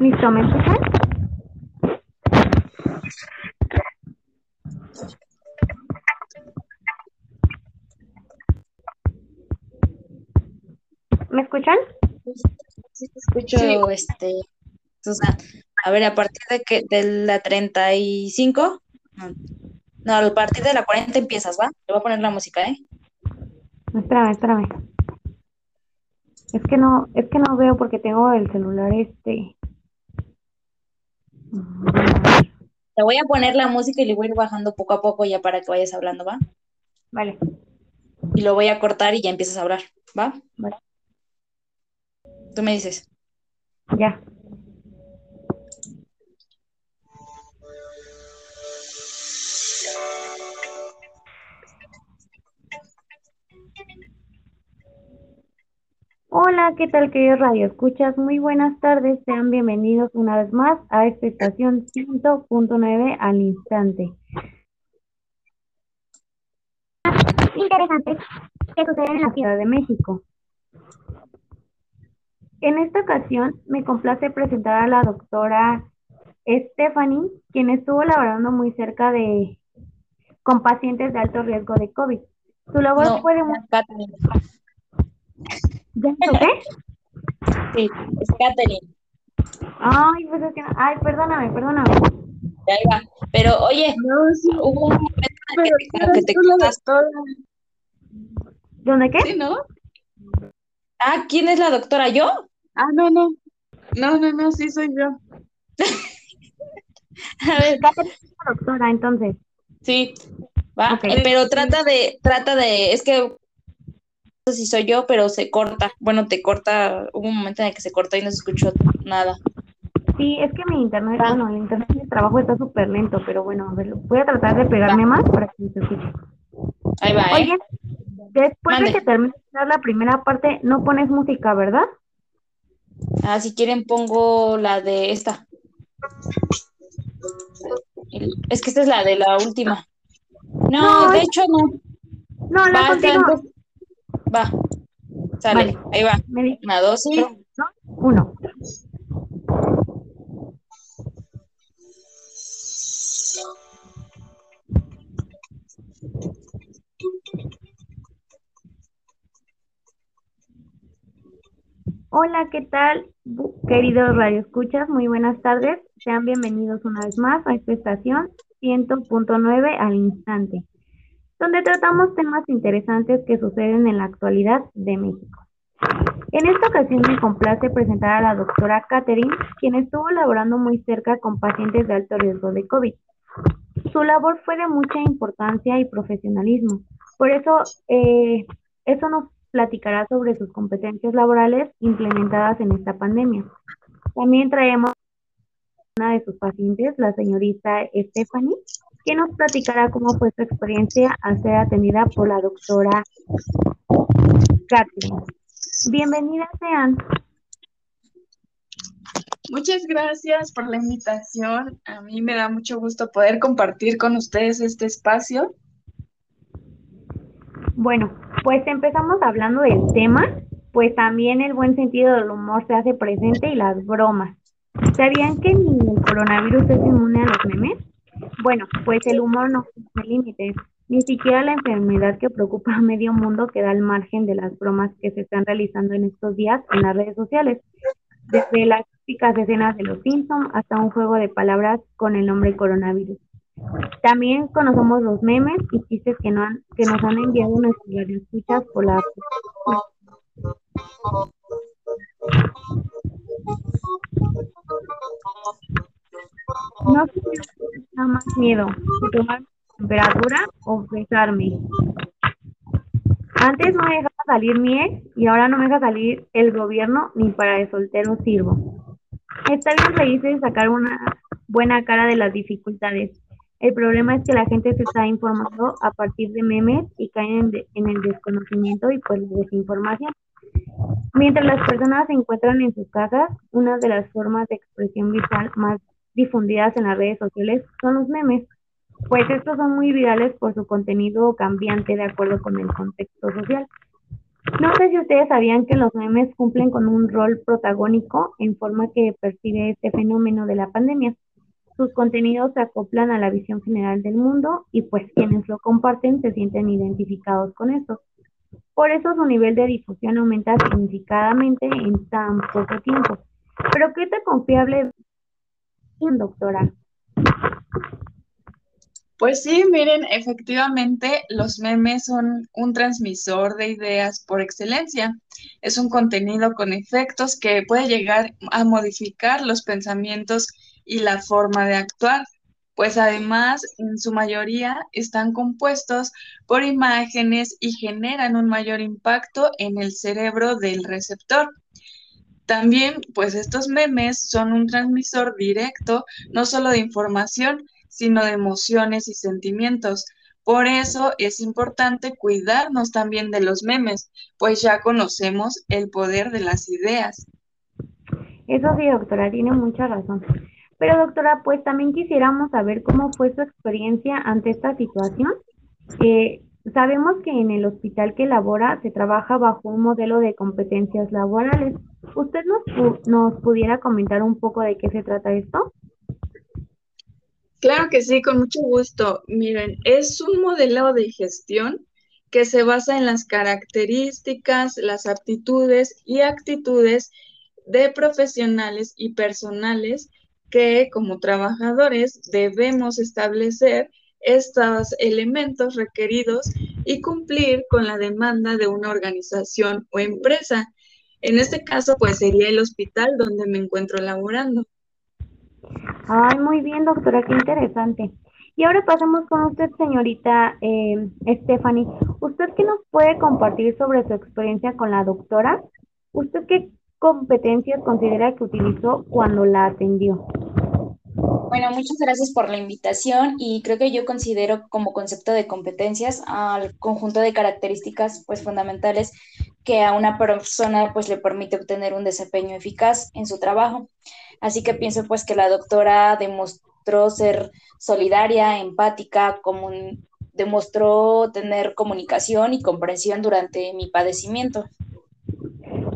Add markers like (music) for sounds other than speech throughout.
Listo, ¿me escuchan? ¿Me escuchan? Sí, te escucho, este, Susana. A ver, a partir de que de la 35, no, no, a partir de la 40 empiezas, ¿va? Te voy a poner la música, ¿eh? Espérame, espérame. Es que no, es que no veo porque tengo el celular este. Te voy a poner la música y le voy a ir bajando poco a poco ya para que vayas hablando, ¿va? Vale, Y lo voy a cortar y ya empiezas a hablar, ¿va? vale, Tú me dices. ya. Hola, ¿qué tal queridos Radio Escuchas? Muy buenas tardes, sean bienvenidos una vez más a esta estación 100.9 al instante. Interesantes que suceden en la Ciudad de México. En esta ocasión me complace presentar a la doctora Stephanie, quien estuvo laborando muy cerca de con pacientes de alto riesgo de COVID. Su labor No, fue de mu- Catherine. ¿Ya me toqué? Sí, es Catherine. Ay, pues es que no- Ay, perdóname, perdóname. Ya ahí va. Pero oye, No, sí, hubo un momento en el que, como que te la doctora. ¿Dónde qué? Sí, ¿no? Ah, ¿quién es la doctora? ¿Yo? Ah, no, no. No, no, no, sí soy yo. (laughs) A ver, Doctora, entonces. sí, va, eh, pero trata de, trata de, es que sé si soy yo, pero se corta. Bueno, te corta, hubo un momento en el que se cortó y no se escuchó nada. Sí, es que mi internet, bueno, el internet de trabajo está súper lento, pero bueno, a ver, voy a tratar de pegarme más para que se escuche. Ahí va, ¿eh? Oye, después Mande. de que termine de dar la primera parte, no pones música, ¿verdad? Ah, si quieren pongo la de esta. Es que esta es la de la última. No, No, de hecho no. No, la continúo. Va. Sale, Vale. ahí va. Una, dos y dos, uno. Hola, ¿qué tal, queridos radioescuchas? Muy buenas tardes. Sean bienvenidos una vez más a esta estación 100.9 al instante, donde tratamos temas interesantes que suceden en la actualidad de México. En esta ocasión me complace presentar a la doctora Catherine, quien estuvo laborando muy cerca con pacientes de alto riesgo de COVID. Su labor fue de mucha importancia y profesionalismo. Por eso, eh, eso nos platicará sobre sus competencias laborales implementadas en esta pandemia. También traemos una de sus pacientes, la señorita Stephanie, que nos platicará cómo fue su experiencia al ser atendida por la doctora Catherine. Bienvenidas sean. Muchas gracias por la invitación. A mí me da mucho gusto poder compartir con ustedes este espacio. Bueno, pues empezamos hablando del tema, pues también el buen sentido del humor se hace presente y las bromas. ¿Sabían que ni el coronavirus es inmune a los memes? Bueno, pues el humor no tiene límites, ni siquiera la enfermedad que preocupa a medio mundo queda al margen de las bromas que se están realizando en estos días en las redes sociales. Desde las típicas escenas de los Simpsons hasta un juego de palabras con el nombre coronavirus. También conocemos los memes y chistes que, no han- que nos han enviado nuestros radioescuchas por la No da más miedo, tomar temperatura o besarme. Antes no me dejaba salir mi ex y ahora no me deja salir el gobierno ni para de soltero sirvo. Está bien reírse y sacar una buena cara de las dificultades. El problema es que la gente se está informando a partir de memes y caen en, de- en el desconocimiento y pues la desinformación. Mientras las personas se encuentran en sus casas, una de las formas de expresión visual más difundidas en las redes sociales son los memes, pues estos son muy virales por su contenido cambiante de acuerdo con el contexto social. No sé si ustedes sabían que los memes cumplen con un rol protagónico en forma que percibe este fenómeno de la pandemia. Sus contenidos se acoplan a la visión general del mundo y pues quienes lo comparten se sienten identificados con eso. Por eso su nivel de difusión aumenta significativamente en tan poco tiempo. Pero ¿qué tan confiable doctora? Pues sí, miren, efectivamente los memes son un transmisor de ideas por excelencia. Es un contenido con efectos que puede llegar a modificar los pensamientos y la forma de actuar, pues además en su mayoría están compuestos por imágenes y generan un mayor impacto en el cerebro del receptor. También, pues estos memes son un transmisor directo no solo de información, sino de emociones y sentimientos. Por eso es importante cuidarnos también de los memes, pues ya conocemos el poder de las ideas. Eso sí, doctora, tiene mucha razón. Pero doctora, pues también quisiéramos saber cómo fue su experiencia ante esta situación. Sabemos que en el hospital que labora se trabaja bajo un modelo de competencias laborales. ¿Usted nos, nos pudiera comentar un poco de qué se trata esto? Claro que sí, con mucho gusto. Miren, es un modelo de gestión que se basa en las características, las aptitudes y actitudes de profesionales y personales que como trabajadores debemos establecer estos elementos requeridos y cumplir con la demanda de una organización o empresa. En este caso, pues sería el hospital donde me encuentro laborando. Ay, muy bien, doctora, qué interesante. Y ahora pasamos con usted, señorita eh, Stephanie. ¿Usted qué nos puede compartir sobre su experiencia con la doctora? ¿Usted qué competencias considera que utilizó cuando la atendió? Bueno, muchas gracias por la invitación y creo que yo considero como concepto de competencias al conjunto de características pues fundamentales que a una persona pues le permite obtener un desempeño eficaz en su trabajo. Así que pienso pues que la doctora demostró ser solidaria, empática, demostró tener comunicación y comprensión durante mi padecimiento.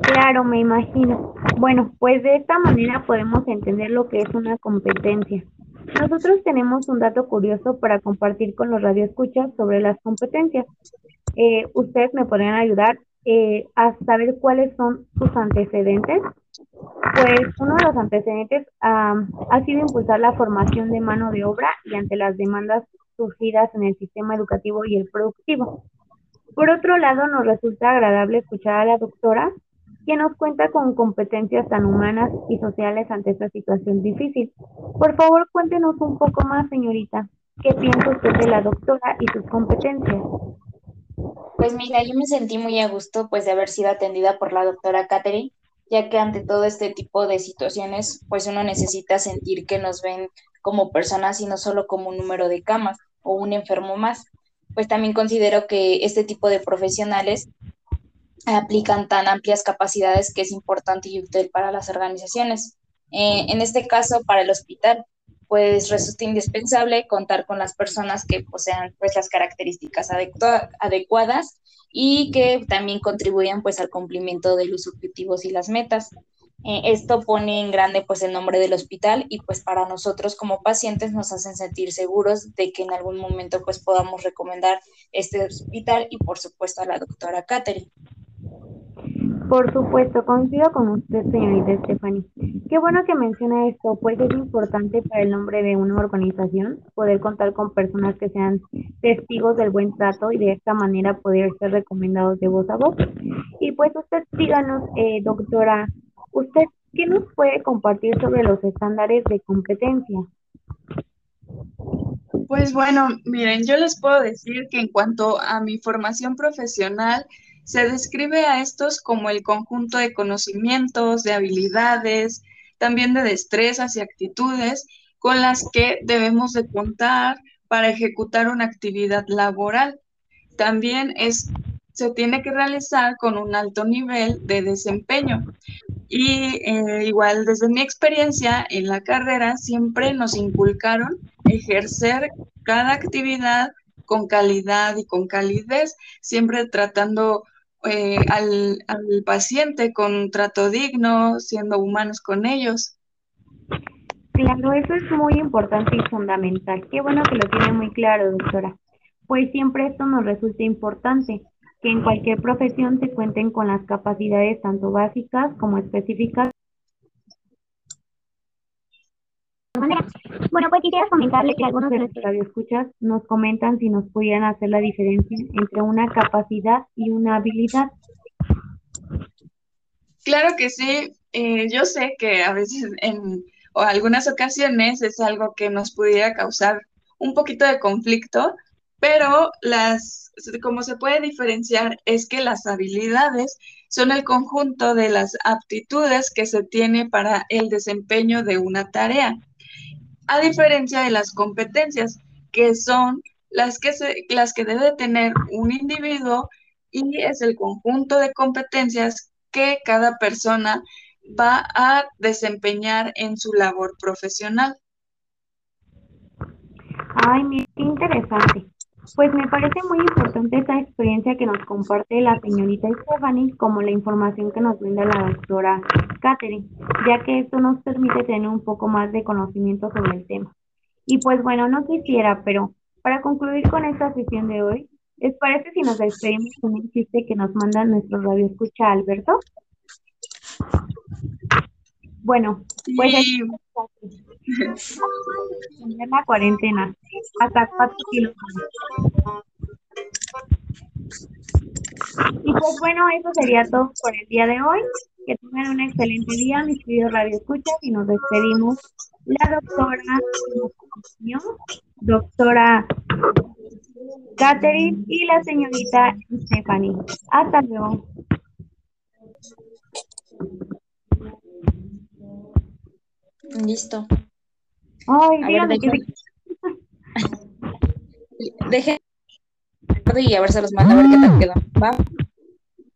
Claro, me imagino. Bueno, pues de esta manera podemos entender lo que es una competencia. Nosotros tenemos un dato curioso para compartir con los radioescuchas sobre las competencias. Eh, ¿Ustedes me podrían ayudar eh, a saber cuáles son sus antecedentes? Pues uno de los antecedentes ha sido impulsar la formación de mano de obra y ante las demandas surgidas en el sistema educativo y el productivo. Por otro lado, nos resulta agradable escuchar a la doctora que nos cuenta con competencias tan humanas y sociales ante esta situación difícil. Por favor, cuéntenos un poco más, señorita. ¿Qué piensa usted de la doctora y sus competencias? Pues mira, yo me sentí muy a gusto pues de haber sido atendida por la doctora Catherine, ya que ante todo este tipo de situaciones, pues uno necesita sentir que nos ven como personas y no solo como un número de camas o un enfermo más. Pues también considero que este tipo de profesionales aplican tan amplias capacidades que es importante y útil para las organizaciones. Eh, en este caso, para el hospital, pues resulta indispensable contar con las personas que posean pues las características adecuadas y que también contribuyan pues al cumplimiento de los objetivos y las metas. Eh, esto pone en grande pues el nombre del hospital y pues para nosotros como pacientes nos hacen sentir seguros de que en algún momento pues podamos recomendar este hospital y por supuesto a la doctora Catherine. Por supuesto, coincido con usted, señorita Stephanie. Qué bueno que menciona esto, pues es importante para el nombre de una organización poder contar con personas que sean testigos del buen trato y de esta manera poder ser recomendados de voz a voz. Y pues usted díganos, eh, doctora, ¿usted qué nos puede compartir sobre los estándares de competencia? Pues bueno, miren, yo les puedo decir que en cuanto a mi formación profesional, se describe a estos como el conjunto de conocimientos, de habilidades, también de destrezas y actitudes con las que debemos de contar para ejecutar una actividad laboral. También es se tiene que realizar con un alto nivel de desempeño. Y eh, igual desde mi experiencia en la carrera siempre nos inculcaron ejercer cada actividad con calidad y con calidez, siempre tratando eh, al, al paciente con trato digno, siendo humanos con ellos. Claro, eso es muy importante y fundamental. Qué bueno que lo tiene muy claro, doctora. Pues siempre esto nos resulta importante, que en cualquier profesión se cuenten con las capacidades tanto básicas como específicas. Bueno, pues quisiera comentarle que algunos de nuestros radioescuchas nos comentan si nos pudieran hacer la diferencia entre una capacidad y una habilidad. Claro que sí. Eh, yo sé que a veces en o algunas ocasiones es algo que nos pudiera causar un poquito de conflicto, pero las, como se puede diferenciar es que las habilidades son el conjunto de las aptitudes que se tiene para el desempeño de una tarea, a diferencia de las competencias, que son las que, las que debe tener un individuo y es el conjunto de competencias que cada persona va a desempeñar en su labor profesional. Ay, mira, qué interesante. Pues me parece muy importante esa experiencia que nos comparte la señorita Stephanie, como la información que nos brinda la doctora Catherine, ya que esto nos permite tener un poco más de conocimiento sobre el tema. Y pues bueno, no quisiera, pero para concluir con esta sesión de hoy, ¿les parece si nos despedimos con un chiste que nos manda nuestro radio escucha Alberto? Bueno, pues sí. La cuarentena hasta cuatro kilómetros. Y pues bueno, eso sería todo por el día de hoy. Que tengan un excelente día, mis queridos radioescuchas, y nos despedimos. La doctora, doctora Catherine y la señorita Stephanie. Hasta luego. Listo. Ay, dígame que... Deje y a ver se los manda a ver qué tal quedó. ¿Va?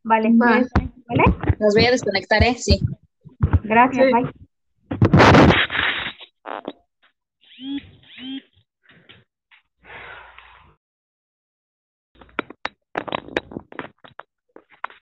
Vale, ¿vale? Los voy a desconectar, ¿eh? Sí. Gracias, bye.